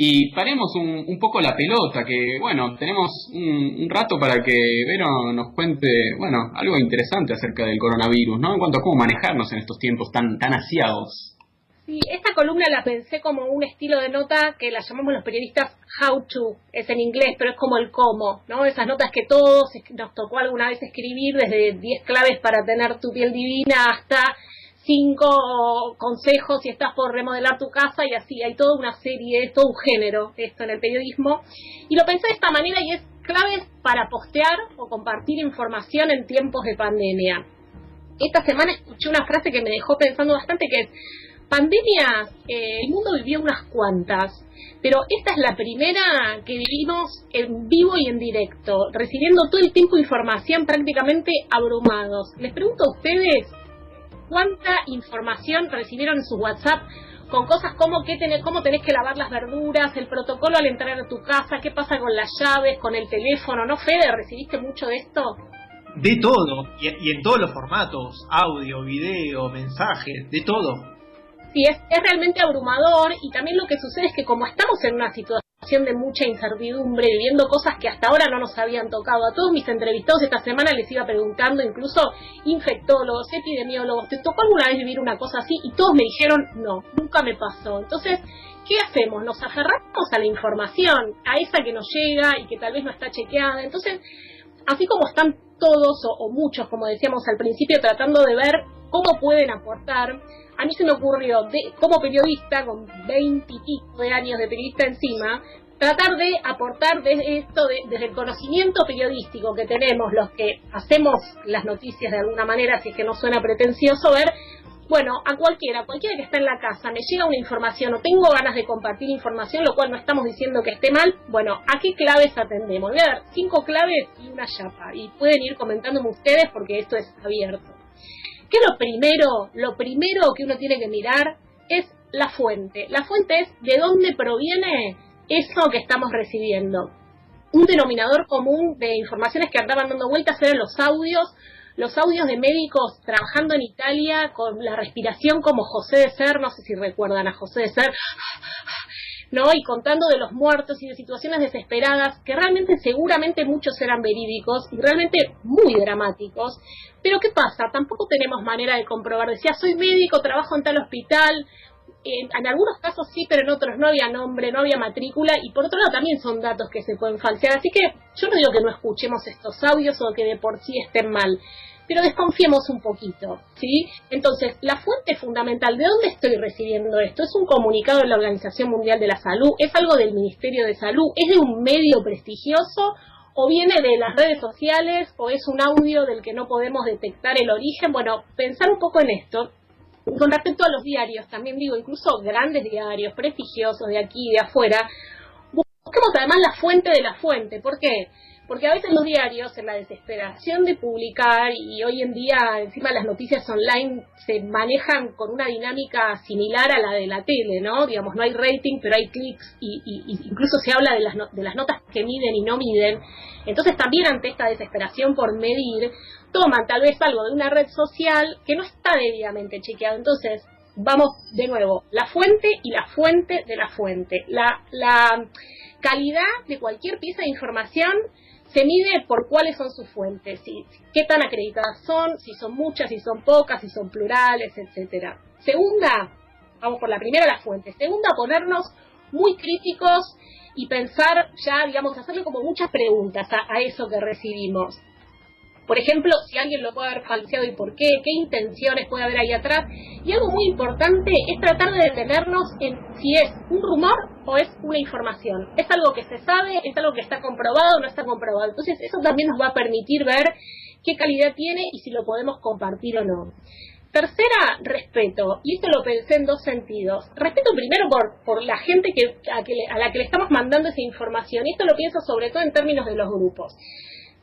y paremos un, poco la pelota, que bueno, tenemos un, rato para que Vero nos cuente, bueno, algo interesante acerca del coronavirus, ¿no? En cuanto a cómo manejarnos en estos tiempos tan, tan asiados. Sí, esta columna la pensé como un estilo de nota que la llamamos los periodistas how to, es en inglés, pero es como el cómo, ¿no? Esas notas que todos nos tocó alguna vez escribir, desde 10 claves para tener tu piel divina hasta cinco consejos si estás por remodelar tu casa y así hay toda una serie, todo un género esto en el periodismo. Y lo pensé de esta manera y es claves para postear o compartir información en tiempos de pandemia. Esta semana escuché una frase que me dejó pensando bastante que es, pandemias, eh, el mundo vivió unas cuantas, pero esta es la primera que vivimos en vivo y en directo, recibiendo todo el tiempo información prácticamente abrumados. Les pregunto a ustedes, cuánta información recibieron en su WhatsApp con cosas como qué tenés, cómo tenés que lavar las verduras, el protocolo al entrar a tu casa, qué pasa con las llaves, con el teléfono, ¿no, Fede? ¿Recibiste mucho de esto? De todo, y, en todos los formatos, audio, video, mensajes, de todo. Sí, es, es realmente abrumador y también lo que sucede es que como estamos en una situación de mucha incertidumbre, viviendo cosas que hasta ahora no nos habían tocado. A todos mis entrevistados esta semana les iba preguntando, incluso infectólogos, epidemiólogos, ¿te tocó alguna vez vivir una cosa así? Y todos me dijeron, no, nunca me pasó. Entonces, ¿qué hacemos? Nos aferramos a la información, a esa que nos llega y que tal vez no está chequeada. Entonces, así como están todos o, muchos, como decíamos al principio, tratando de ver cómo pueden aportar, a mí se me ocurrió, de, como periodista, con veinte y pico de años de periodista encima, tratar de aportar desde esto, desde el conocimiento periodístico que tenemos, los que hacemos las noticias de alguna manera, si es que no suena pretencioso, ver, bueno, a cualquiera, cualquiera que está en la casa, me llega una información o tengo ganas de compartir información, lo cual no estamos diciendo que esté mal, bueno, ¿a qué claves atendemos? Voy a dar cinco claves y una chapa, y pueden ir comentándome ustedes porque esto es abierto. ¿Qué es lo primero? Lo primero que uno tiene que mirar es la fuente. La fuente es de dónde proviene eso que estamos recibiendo. Un denominador común de informaciones que andaban dando vueltas eran los audios, los audios de médicos trabajando en Italia con la respiración como José de Ser, no sé si recuerdan a José de Ser, ¿no? Y contando de los muertos y de situaciones desesperadas que realmente seguramente muchos eran verídicos y realmente muy dramáticos. Pero ¿qué pasa? Tampoco tenemos manera de comprobar. Decía, soy médico, trabajo en tal hospital. En, algunos casos sí, pero en otros no había nombre, no había matrícula y por otro lado también son datos que se pueden falsear. Así que yo no digo que no escuchemos estos audios o que de por sí estén mal pero desconfiemos un poquito, ¿sí? Entonces, la fuente fundamental, ¿de dónde estoy recibiendo esto? ¿Es un comunicado de la Organización Mundial de la Salud? ¿Es algo del Ministerio de Salud? ¿Es de un medio prestigioso? ¿O viene de las redes sociales? ¿O es un audio del que no podemos detectar el origen? Bueno, pensar un poco en esto. Con respecto a los diarios, también digo, incluso grandes diarios, prestigiosos de aquí y de afuera, busquemos además la fuente de la fuente. ¿Por qué? Porque a veces los diarios, en la desesperación de publicar, y hoy en día encima las noticias online se manejan con una dinámica similar a la de la tele, ¿no? Digamos, no hay rating, pero hay clics, y, incluso se habla de las, de las notas que miden y no miden. Entonces también ante esta desesperación por medir, toman tal vez algo de una red social que no está debidamente chequeado. Entonces, vamos de nuevo, la fuente y la fuente de la fuente. La, la calidad de cualquier pieza de información se mide por cuáles son sus fuentes, si, qué tan acreditadas son, si son muchas, si son pocas, si son plurales, etcétera. Segunda, vamos por la primera, las fuentes. Segunda, ponernos muy críticos y pensar ya, digamos, hacerle como muchas preguntas a, a eso que recibimos. Por ejemplo, si alguien lo puede haber falseado y por qué, qué intenciones puede haber ahí atrás. Y algo muy importante es tratar de detenernos en si es un rumor o es una información. Es algo que se sabe, es algo que está comprobado o no está comprobado. Entonces eso también nos va a permitir ver qué calidad tiene y si lo podemos compartir o no. Tercera, respeto. Y esto lo pensé en dos sentidos. Respeto primero por, por la gente que, a, que a la que le estamos mandando esa información. Y esto lo pienso sobre todo en términos de los grupos.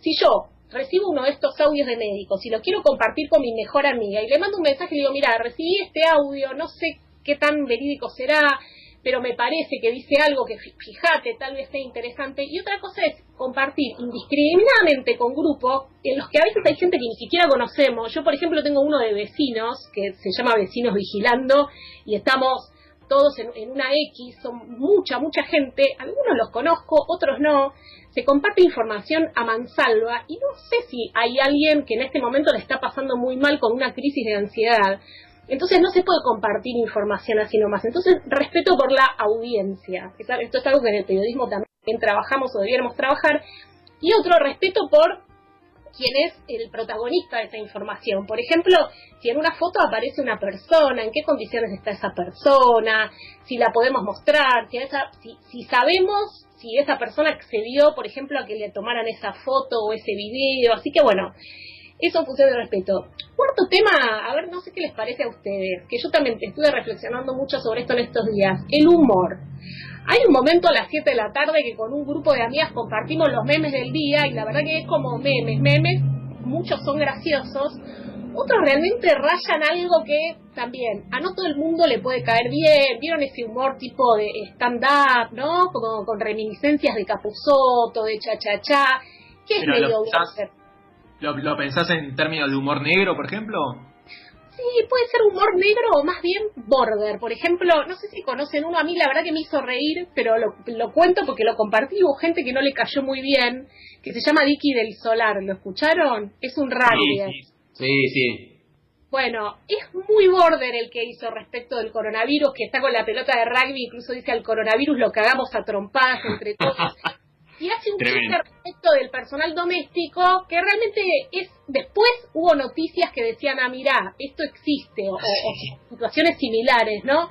Si yo recibo uno de estos audios de médicos y lo quiero compartir con mi mejor amiga y le mando un mensaje y le digo, mira, recibí este audio, no sé qué tan verídico será, pero me parece que dice algo que fíjate, tal vez sea interesante. Y otra cosa es compartir indiscriminadamente con grupos en los que a veces hay gente que ni siquiera conocemos. Yo, por ejemplo, tengo uno de vecinos que se llama Vecinos Vigilando y estamos todos en, una X, son mucha, mucha gente, algunos los conozco, otros no, se comparte información a mansalva y no sé si hay alguien que en este momento le está pasando muy mal con una crisis de ansiedad. Entonces no se puede compartir información así nomás. Entonces respeto por la audiencia. Esto es algo que en el periodismo también trabajamos o debiéramos trabajar. Y otro, respeto por quién es el protagonista de esa información. Por ejemplo, si en una foto aparece una persona, en qué condiciones está esa persona, si la podemos mostrar, si, esa, si, sabemos si esa persona accedió, por ejemplo, a que le tomaran esa foto o ese video. Así que bueno, eso en función de respeto. Cuarto tema, a ver, no sé qué les parece a ustedes, que yo también estuve reflexionando mucho sobre esto en estos días, el humor. Hay un momento a las 7 de la tarde que con un grupo de amigas compartimos los memes del día y la verdad que es como memes, memes, muchos son graciosos, otros realmente rayan algo que también a no todo el mundo le puede caer bien. ¿Vieron ese humor tipo de stand-up, no? Como con reminiscencias de Capuzoto, de cha-cha-cha, que es medio... Lo, ¿Lo pensás en términos de humor negro, por ejemplo? Sí, puede ser humor negro o más bien border. Por ejemplo, no sé si conocen uno, a mí la verdad que me hizo reír, pero lo, lo cuento porque lo compartí, hubo gente que no le cayó muy bien, que se llama Dicky del Solar, ¿lo escucharon? Es un rugby. Sí, sí. Bueno, es muy border el que hizo respecto del coronavirus, que está con la pelota de rugby, incluso dice al coronavirus lo cagamos a trompadas entre todos. y hace un chiste respecto del personal doméstico que realmente es después hubo noticias que decían ah mira esto existe o, situaciones similares no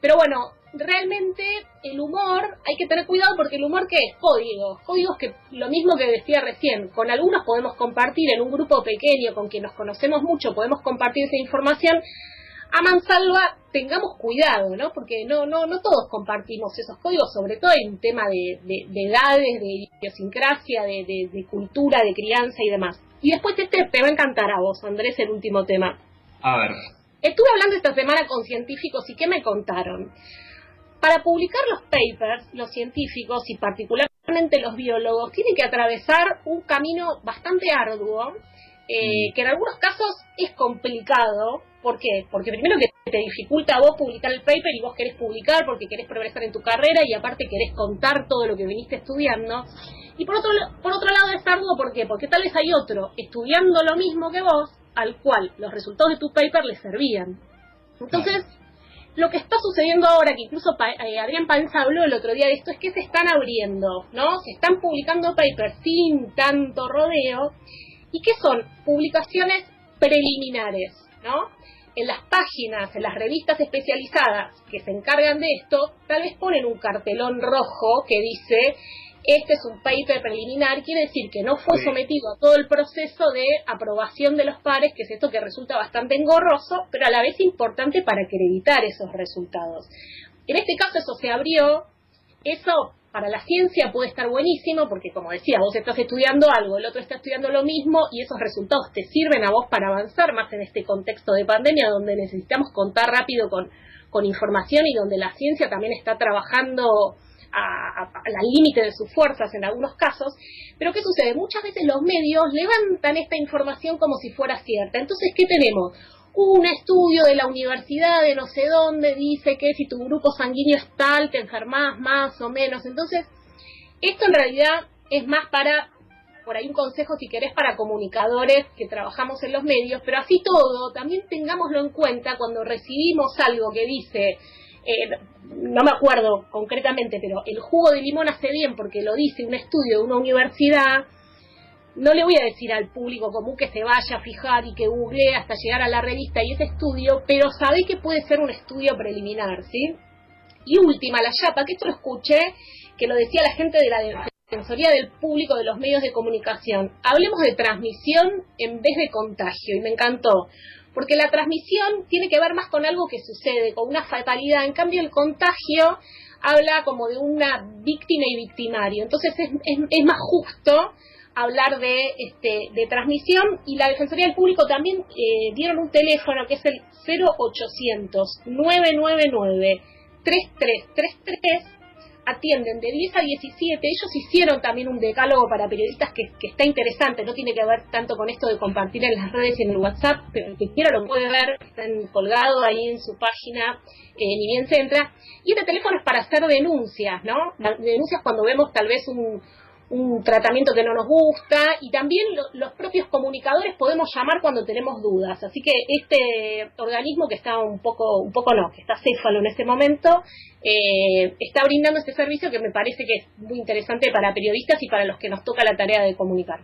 pero bueno realmente el humor hay que tener cuidado porque el humor que es códigos códigos que lo mismo que decía recién con algunos podemos compartir en un grupo pequeño con quien nos conocemos mucho podemos compartir esa información a mansalva tengamos cuidado, ¿no? Porque no, no, no todos compartimos esos códigos, sobre todo en un tema de, edades, de idiosincrasia, de, de, cultura, de crianza y demás. Y después este te va a encantar a vos, Andrés, el último tema. A ver. Estuve hablando esta semana con científicos y ¿qué me contaron? Para publicar los papers, los científicos y particularmente los biólogos tienen que atravesar un camino bastante arduo, eh, mm. que en algunos casos es complicado, ¿Por qué? Porque primero que te dificulta a vos publicar el paper y vos querés publicar porque querés progresar en tu carrera y aparte querés contar todo lo que viniste estudiando. Y por otro, por otro lado es arduo, ¿por qué? Porque tal vez hay otro estudiando lo mismo que vos, al cual los resultados de tu paper le servían. Entonces, lo que está sucediendo ahora, que incluso eh, Adrián Panza habló el otro día de esto, es que se están abriendo, ¿no? Se están publicando papers sin tanto rodeo. ¿Y qué son? Publicaciones preliminares, ¿no? en las páginas, en las revistas especializadas que se encargan de esto, tal vez ponen un cartelón rojo que dice este es un paper preliminar, quiere decir que no fue sometido a todo el proceso de aprobación de los pares, que es esto que resulta bastante engorroso, pero a la vez importante para acreditar esos resultados. En este caso eso se abrió, eso para la ciencia puede estar buenísimo porque, como decía, vos estás estudiando algo, el otro está estudiando lo mismo y esos resultados te sirven a vos para avanzar más en este contexto de pandemia donde necesitamos contar rápido con, información y donde la ciencia también está trabajando al límite de sus fuerzas en algunos casos. Pero ¿qué sucede? Muchas veces los medios levantan esta información como si fuera cierta. Entonces, ¿qué tenemos? Un estudio de la universidad de no sé dónde dice que si tu grupo sanguíneo es tal, te enfermas más o menos. Entonces, esto en realidad es más para, por ahí un consejo si querés, para comunicadores que trabajamos en los medios, pero así todo, también tengámoslo en cuenta cuando recibimos algo que dice, eh, no me acuerdo concretamente, pero el jugo de limón hace bien porque lo dice un estudio de una universidad, no le voy a decir al público común que se vaya a fijar y que googlee hasta llegar a la revista y ese estudio, pero sabe que puede ser un estudio preliminar, ¿sí? Y última, la chapa, que esto lo escuché, que lo decía la gente de la Defensoría del Público de los medios de comunicación. Hablemos de transmisión en vez de contagio, y me encantó. Porque la transmisión tiene que ver más con algo que sucede, con una fatalidad. En cambio, el contagio habla como de una víctima y victimario. Entonces es, es más justo hablar de, este, de transmisión y la Defensoría del Público también eh, dieron un teléfono que es el 0800 999 3333 atienden de 10 a 17. Ellos hicieron también un decálogo para periodistas que, está interesante, no tiene que ver tanto con esto de compartir en las redes y en el WhatsApp, pero el que quiera lo puede ver, están colgados ahí en su página, eh, ni bien se entra. Y este teléfono es para hacer denuncias, ¿no? Denuncias cuando vemos tal vez un, un tratamiento que no nos gusta y también los propios comunicadores podemos llamar cuando tenemos dudas. Así que este organismo que está un poco, un poco no, que está céfalo en este momento, eh, está brindando este servicio que me parece que es muy interesante para periodistas y para los que nos toca la tarea de comunicar.